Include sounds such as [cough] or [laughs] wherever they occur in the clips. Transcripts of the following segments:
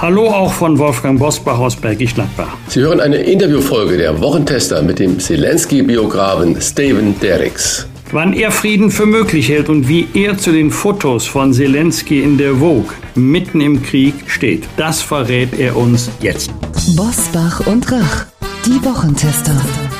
Hallo auch von Wolfgang Bosbach aus Bergisch Gladbach. Sie hören eine Interviewfolge der Wochentester mit dem Zelensky-Biografen Steven Derricks. Wann er Frieden für möglich hält und wie er zu den Fotos von Zelensky in der Vogue mitten im Krieg steht, das verrät er uns jetzt. Bosbach und Rach, die Wochentester.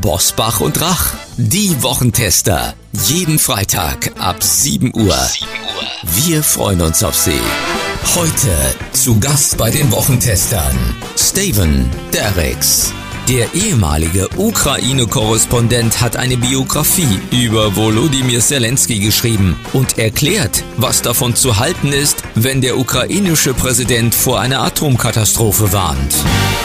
Bosbach und Rach, die Wochentester. Jeden Freitag ab 7 Uhr. Wir freuen uns auf Sie. Heute zu Gast bei den Wochentestern Steven Derricks. Der ehemalige Ukraine-Korrespondent hat eine Biografie über Volodymyr Zelensky geschrieben und erklärt, was davon zu halten ist, wenn der ukrainische Präsident vor einer Atomkatastrophe warnt.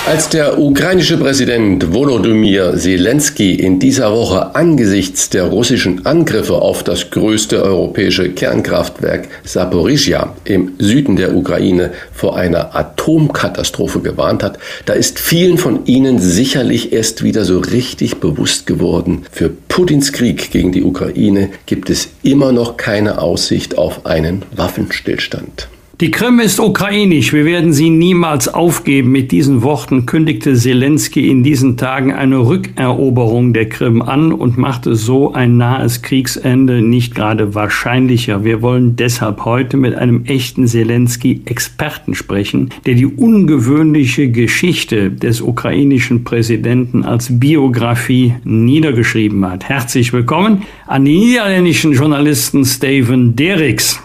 Als der ukrainische Präsident Volodymyr Zelensky in dieser Woche angesichts der russischen Angriffe auf das größte europäische Kernkraftwerk Saporizhia im Süden der Ukraine vor einer Atomkatastrophe gewarnt hat, da ist vielen von Ihnen sicherlich erst wieder so richtig bewusst geworden, für Putins Krieg gegen die Ukraine gibt es immer noch keine Aussicht auf einen Waffenstillstand. Die Krim ist ukrainisch, wir werden sie niemals aufgeben. Mit diesen Worten kündigte Zelensky in diesen Tagen eine Rückeroberung der Krim an und machte so ein nahes Kriegsende nicht gerade wahrscheinlicher. Wir wollen deshalb heute mit einem echten Zelensky-Experten sprechen, der die ungewöhnliche Geschichte des ukrainischen Präsidenten als Biografie niedergeschrieben hat. Herzlich willkommen an die niederländischen Journalisten Steven Derricks.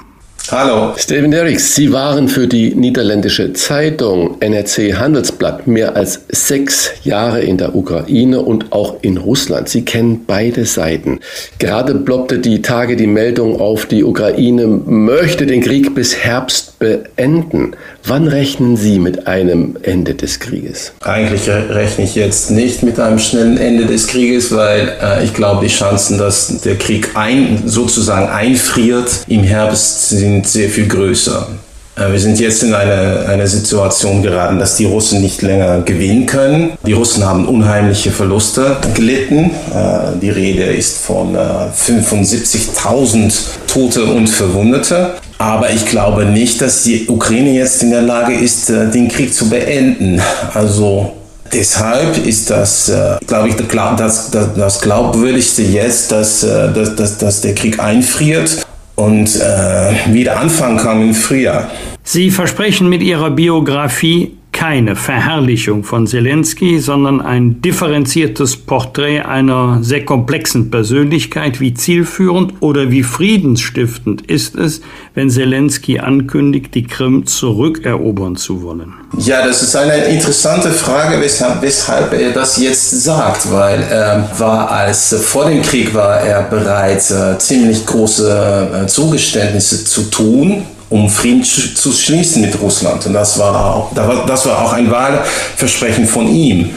Hallo. Steven Derricks, Sie waren für die niederländische Zeitung NRC Handelsblatt mehr als sechs Jahre in der Ukraine und auch in Russland. Sie kennen beide Seiten. Gerade ploppte die Tage die Meldung auf, die Ukraine möchte den Krieg bis Herbst beenden. Wann rechnen Sie mit einem Ende des Krieges? Eigentlich rechne ich jetzt nicht mit einem schnellen Ende des Krieges, weil äh, ich glaube, die Chancen, dass der Krieg ein, sozusagen einfriert im Herbst sind sehr viel größer. Äh, wir sind jetzt in eine, eine Situation geraten, dass die Russen nicht länger gewinnen können. Die Russen haben unheimliche Verluste gelitten. Äh, die Rede ist von 75.000 äh, Tote und Verwundete. Aber ich glaube nicht, dass die Ukraine jetzt in der Lage ist, den Krieg zu beenden. Also deshalb ist das, glaube ich, das, das, das Glaubwürdigste jetzt, dass, dass, dass, dass der Krieg einfriert und äh, wieder anfangen kann im Frühjahr. Sie versprechen mit Ihrer Biografie keine Verherrlichung von Zelensky, sondern ein differenziertes Porträt einer sehr komplexen Persönlichkeit. Wie zielführend oder wie friedensstiftend ist es, wenn Zelensky ankündigt, die Krim zurückerobern zu wollen? Ja, das ist eine interessante Frage, weshalb, weshalb er das jetzt sagt, weil er war als vor dem Krieg war er bereit, äh, ziemlich große äh, Zugeständnisse zu tun um Frieden zu schließen mit Russland. Und das war auch, das war auch ein Wahlversprechen von ihm,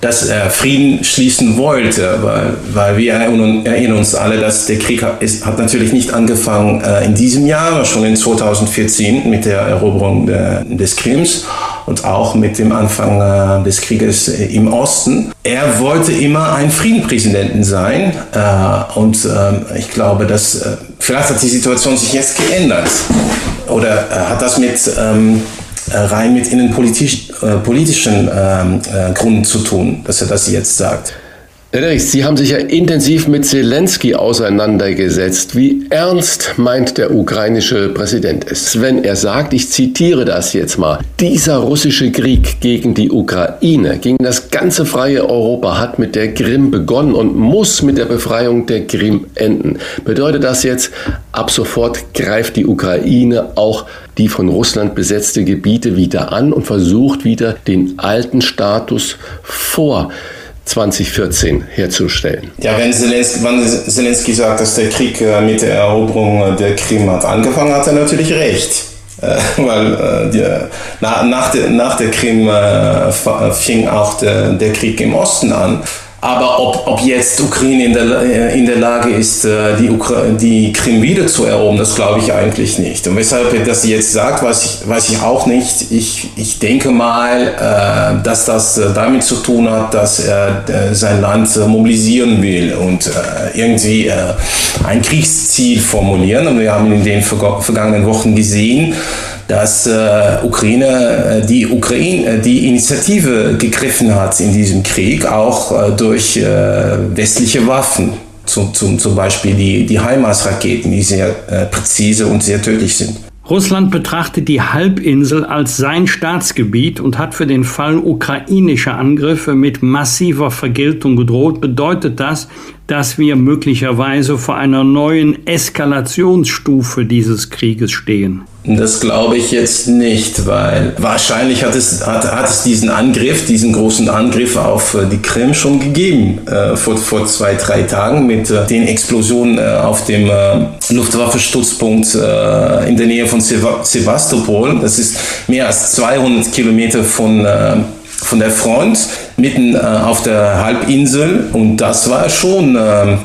dass er Frieden schließen wollte, weil, weil wir erinnern uns alle, dass der Krieg ist, hat natürlich nicht angefangen äh, in diesem Jahr, schon in 2014 mit der Eroberung des Krims und auch mit dem Anfang äh, des Krieges äh, im Osten. Er wollte immer ein Friedenpräsidenten sein äh, und ähm, ich glaube, dass vielleicht hat die Situation sich jetzt geändert. Oder hat das mit ähm, rein mit innenpolitischen ähm, äh, Gründen zu tun, dass er das jetzt sagt? Herr Sie haben sich ja intensiv mit Zelensky auseinandergesetzt. Wie ernst meint der ukrainische Präsident es, wenn er sagt, ich zitiere das jetzt mal, dieser russische Krieg gegen die Ukraine, gegen das ganze freie Europa hat mit der Krim begonnen und muss mit der Befreiung der Krim enden. Bedeutet das jetzt, ab sofort greift die Ukraine auch die von Russland besetzte Gebiete wieder an und versucht wieder den alten Status vor 2014 herzustellen. Ja, wenn Zelensky, wenn Zelensky sagt, dass der Krieg äh, mit der Eroberung der Krim hat angefangen, hat er natürlich recht. Äh, [laughs] weil äh, nach, der, Krim äh, fing auch der Krieg im Osten an. Aber ob, ob jetzt Ukraine in der, äh, in der Lage ist, äh, die, die Krim wieder zu erobern, das glaube ich eigentlich nicht. Und weshalb er das jetzt sagt, weiß ich, weiß ich auch nicht. Ich, ich denke mal, äh, dass das damit zu tun hat, dass er sein Land mobilisieren will und irgendwie ein Kriegsziel formulieren. Und wir haben in den vergangenen Wochen gesehen, dass äh, Ukraine, äh, die Ukraine, äh, die Initiative gegriffen hat in diesem Krieg, auch äh, durch äh, westliche Waffen. Zum, zum, zum Beispiel die, die HIMARS-Raketen, die sehr äh, präzise und sehr tödlich sind. Russland betrachtet die Halbinsel als sein Staatsgebiet und hat für den Fall ukrainischer Angriffe mit massiver Vergeltung gedroht. Bedeutet das, dass wir möglicherweise vor einer neuen Eskalationsstufe dieses Krieges stehen? Das glaube ich jetzt nicht, weil wahrscheinlich hat es, hat, hat es diesen Angriff, diesen großen Angriff auf äh, die Krim schon gegeben, äh, vor, vor zwei, drei Tagen mit äh, den Explosionen äh, auf dem äh, Luftwaffenstützpunkt äh, in der Nähe von Sevastopol. Das ist mehr als 200 Kilometer von von der Front mitten äh, auf der Halbinsel und das war schon, äh, äh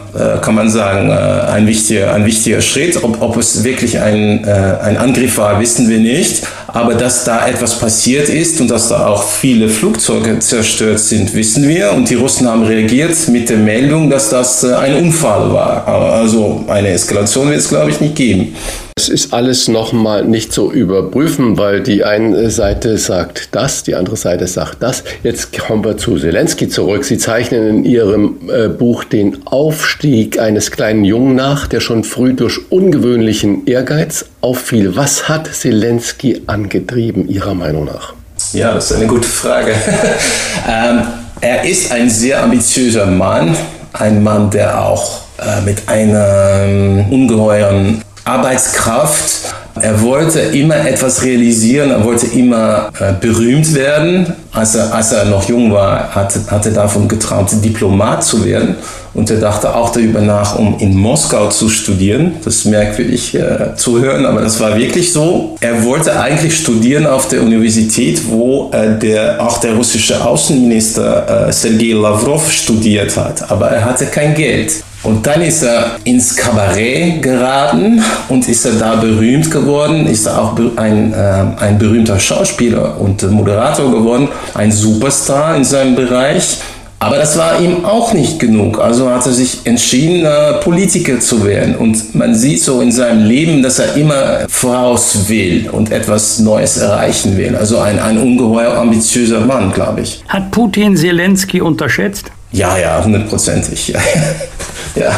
kann man sagen, äh, ein, wichtiger, ein wichtiger Schritt. Ob, ob es wirklich ein, äh, ein Angriff war, wissen wir nicht. Aber dass da etwas passiert ist und dass da auch viele Flugzeuge zerstört sind, wissen wir. Und die Russen haben reagiert mit der Meldung, dass das äh, ein Unfall war. Also eine Eskalation wird es, glaube ich, nicht geben. Es ist alles nochmal nicht zu überprüfen, weil die eine Seite sagt das, die andere Seite sagt das. Jetzt kommen wir zu Zelensky zurück. Sie zeichnen in Ihrem äh, Buch den Aufstieg eines kleinen Jungen nach, der schon früh durch ungewöhnlichen Ehrgeiz auffiel. Was hat Zelensky angetrieben, Ihrer Meinung nach? Ja, das ist eine gute Frage. [laughs] ähm, er ist ein sehr ambitiöser Mann, ein Mann, der auch äh, mit einem ungeheuren Arbeitskraft. Er wollte immer etwas realisieren, er wollte immer äh, berühmt werden. Als er, als er noch jung war, hat, hat er davon geträumt, Diplomat zu werden. Und er dachte auch darüber nach, um in Moskau zu studieren. Das ist merkwürdig äh, zu hören, aber das war wirklich so. Er wollte eigentlich studieren auf der Universität, wo äh, der, auch der russische Außenminister äh, Sergei Lavrov studiert hat. Aber er hatte kein Geld. Und dann ist er ins Kabarett geraten und ist er da berühmt geworden, ist er auch ein, äh, ein berühmter Schauspieler und Moderator geworden, ein Superstar in seinem Bereich. Aber das war ihm auch nicht genug. Also hat er sich entschieden, äh, Politiker zu werden. Und man sieht so in seinem Leben, dass er immer voraus will und etwas Neues erreichen will. Also ein, ein ungeheuer ambitiöser Mann, glaube ich. Hat Putin Zelensky unterschätzt? Ja, ja, hundertprozentig. [laughs] Ja. Ja,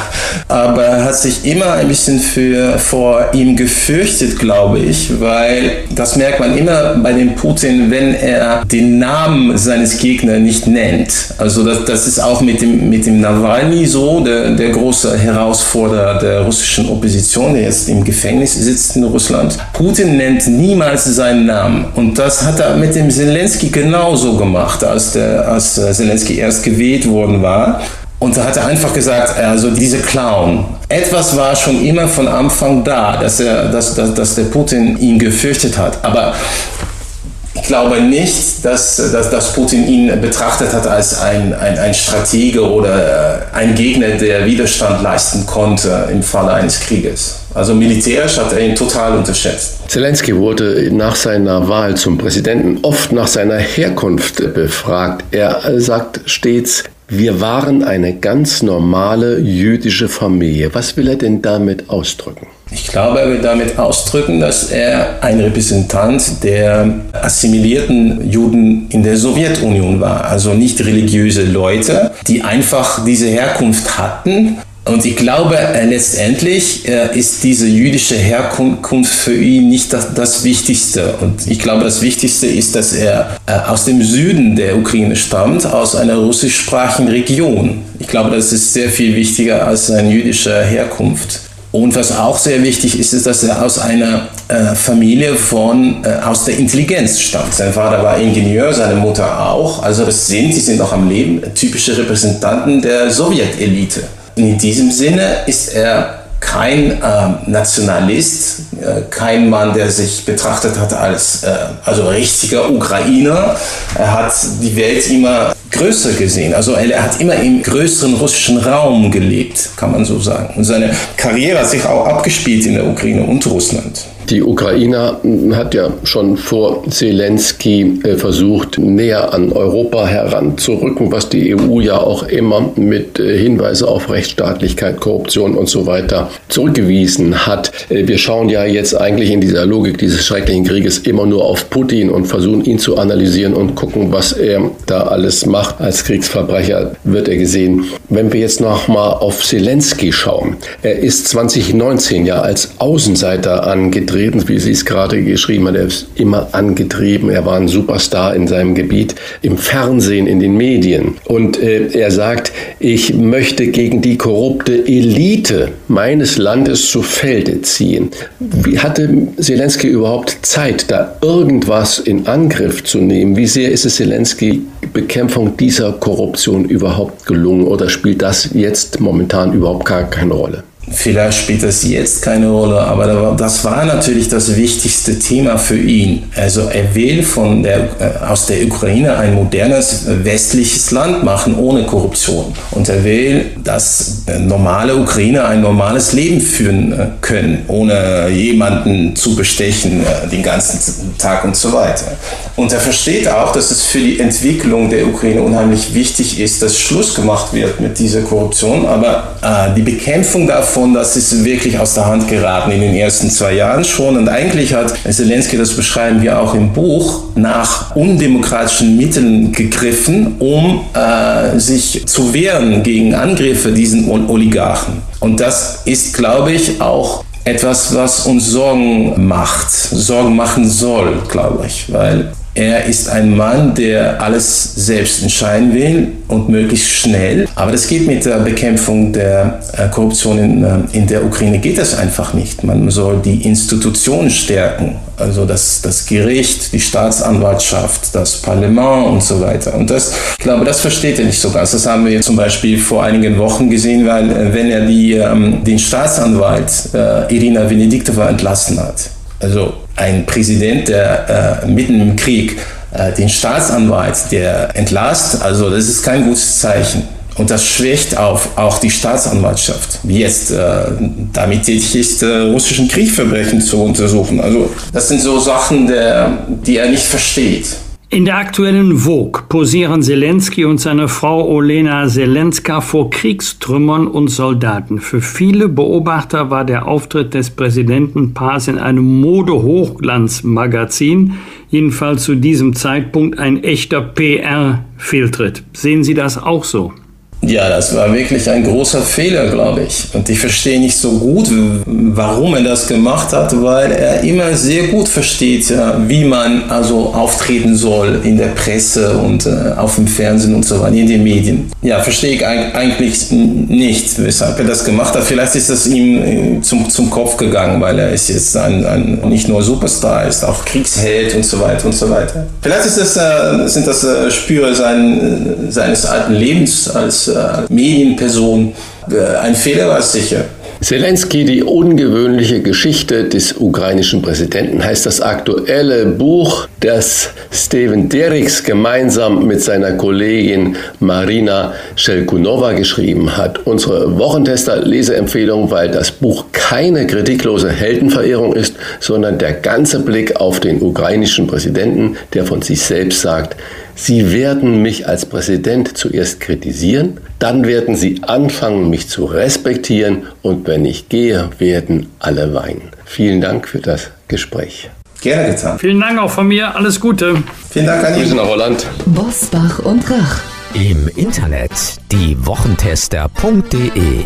aber er hat sich immer ein bisschen für, vor ihm gefürchtet, glaube ich, weil das merkt man immer bei dem Putin, wenn er den Namen seines Gegners nicht nennt. Also das, das ist auch mit dem, mit dem Nawalny so, der, der große Herausforderer der russischen Opposition, der jetzt im Gefängnis sitzt in Russland. Putin nennt niemals seinen Namen. Und das hat er mit dem Zelensky genauso gemacht, als, der, als Zelensky erst gewählt worden war. Und da hat er einfach gesagt, also diese Clown. Etwas war schon immer von Anfang da, dass, er, dass, dass, dass der Putin ihn gefürchtet hat. Aber ich glaube nicht, dass, dass, dass Putin ihn betrachtet hat als ein, ein, ein Stratege oder äh, ein Gegner, der Widerstand leisten konnte im Falle eines Krieges. Also militärisch hat er ihn total unterschätzt. Zelensky wurde nach seiner Wahl zum Präsidenten oft nach seiner Herkunft befragt. Er sagt stets, wir waren eine ganz normale jüdische Familie. Was will er denn damit ausdrücken? Ich glaube, er will damit ausdrücken, dass er ein Repräsentant der assimilierten Juden in der Sowjetunion war. Also nicht religiöse Leute, die einfach diese Herkunft hatten und ich glaube, äh, letztendlich äh, ist diese jüdische Herkunft für ihn nicht das, das, Wichtigste. Und ich glaube, das Wichtigste ist, dass er äh, aus dem Süden der Ukraine stammt, aus einer russischsprachigen Region. Ich glaube, das ist sehr viel wichtiger als seine jüdische Herkunft. Und was auch sehr wichtig ist, ist, dass er aus einer äh, Familie von, äh, aus der Intelligenz stammt. Sein Vater war Ingenieur, seine Mutter auch. Also das sind, die sind noch am Leben, typische Repräsentanten der Sowjetelite. In diesem Sinne ist er kein äh, Nationalist, äh, kein Mann, der sich betrachtet hat als äh, also richtiger Ukrainer. Er hat die Welt immer größer gesehen. Also er hat immer im größeren russischen Raum gelebt, kann man so sagen. Und seine Karriere hat sich auch abgespielt in der Ukraine und Russland. Die Ukraine hat ja schon vor Zelensky äh, versucht, näher an Europa heranzurücken, was die EU ja auch immer mit äh, Hinweise auf Rechtsstaatlichkeit, Korruption und so weiter zurückgewiesen hat. Äh, wir schauen ja jetzt eigentlich in dieser Logik dieses schrecklichen Krieges immer nur auf Putin und versuchen ihn zu analysieren und gucken, was er da alles macht. Als Kriegsverbrecher wird er gesehen. Wenn wir jetzt noch mal auf Zelensky schauen, er ist 2019 ja als Außenseiter angetreten wie Sie es gerade geschrieben haben. Er ist immer angetrieben. Er war ein Superstar in seinem Gebiet, im Fernsehen, in den Medien. Und äh, er sagt, ich möchte gegen die korrupte Elite meines Landes zu Felde ziehen. Wie hatte Zelensky überhaupt Zeit, da irgendwas in Angriff zu nehmen? Wie sehr ist es Zelensky Bekämpfung dieser Korruption überhaupt gelungen oder spielt das jetzt momentan überhaupt gar keine Rolle? Vielleicht spielt das jetzt keine Rolle, aber das war natürlich das wichtigste Thema für ihn. Also er will von der, äh, aus der Ukraine ein modernes westliches Land machen ohne Korruption. Und er will, dass normale Ukrainer ein normales Leben führen äh, können, ohne jemanden zu bestechen äh, den ganzen Tag und so weiter. Und er versteht auch, dass es für die Entwicklung der Ukraine unheimlich wichtig ist, dass Schluss gemacht wird mit dieser Korruption. Aber äh, die Bekämpfung davon davon, das ist wirklich aus der Hand geraten in den ersten zwei Jahren schon. Und eigentlich hat Zelensky, das beschreiben wir auch im Buch, nach undemokratischen Mitteln gegriffen, um äh, sich zu wehren gegen Angriffe diesen Oligarchen. Und das ist, glaube ich, auch etwas, was uns Sorgen macht, Sorgen machen soll, glaube ich, weil er ist ein Mann, der alles selbst entscheiden will und möglichst schnell. Aber das geht mit der Bekämpfung der äh, Korruption in, äh, in der Ukraine geht das einfach nicht. Man soll die Institutionen stärken, also das, das Gericht, die Staatsanwaltschaft, das Parlament und so weiter. Und das, ich glaube, das versteht er nicht so ganz. Das haben wir zum Beispiel vor einigen Wochen gesehen, weil äh, wenn er die, ähm, den Staatsanwalt Irina Venediktova entlassen hat, also ein Präsident, der äh, mitten im Krieg äh, den Staatsanwalt, der entlasst, also das ist kein gutes Zeichen. Und das schwächt auf, auch die Staatsanwaltschaft, wie jetzt äh, damit tätig ist, äh, russischen Kriegsverbrechen zu untersuchen. Also das sind so Sachen, der, die er nicht versteht. In der aktuellen Vogue posieren Zelensky und seine Frau Olena Zelenska vor Kriegstrümmern und Soldaten. Für viele Beobachter war der Auftritt des Präsidentenpaars in einem Mode-Hochglanzmagazin jedenfalls zu diesem Zeitpunkt ein echter PR-Fehltritt. Sehen Sie das auch so? Ja, das war wirklich ein großer Fehler, glaube ich. Und ich verstehe nicht so gut, warum er das gemacht hat, weil er immer sehr gut versteht, wie man also auftreten soll in der Presse und äh, auf dem Fernsehen und so weiter, in den Medien. Ja, verstehe ich eigentlich nicht, weshalb er das gemacht hat. Vielleicht ist das ihm äh, zum, zum Kopf gegangen, weil er ist jetzt ein, ein nicht nur Superstar, ist auch Kriegsheld und so weiter und so weiter. Vielleicht ist das, äh, sind das Spüre sein, seines alten Lebens als äh, Medienperson. Äh, ein Fehler war sicher. Zelensky, die ungewöhnliche Geschichte des ukrainischen Präsidenten, heißt das aktuelle Buch, das Steven Derricks gemeinsam mit seiner Kollegin Marina Shelkunova geschrieben hat. Unsere Wochentester-Leseempfehlung, weil das Buch keine kritiklose Heldenverehrung ist, sondern der ganze Blick auf den ukrainischen Präsidenten, der von sich selbst sagt, Sie werden mich als Präsident zuerst kritisieren, dann werden Sie anfangen, mich zu respektieren und wenn ich gehe, werden alle weinen. Vielen Dank für das Gespräch. Gerne getan. Vielen Dank auch von mir. Alles Gute. Vielen Dank an Grüße nach Holland. Bosbach und Rach. Im Internet diewochentester.de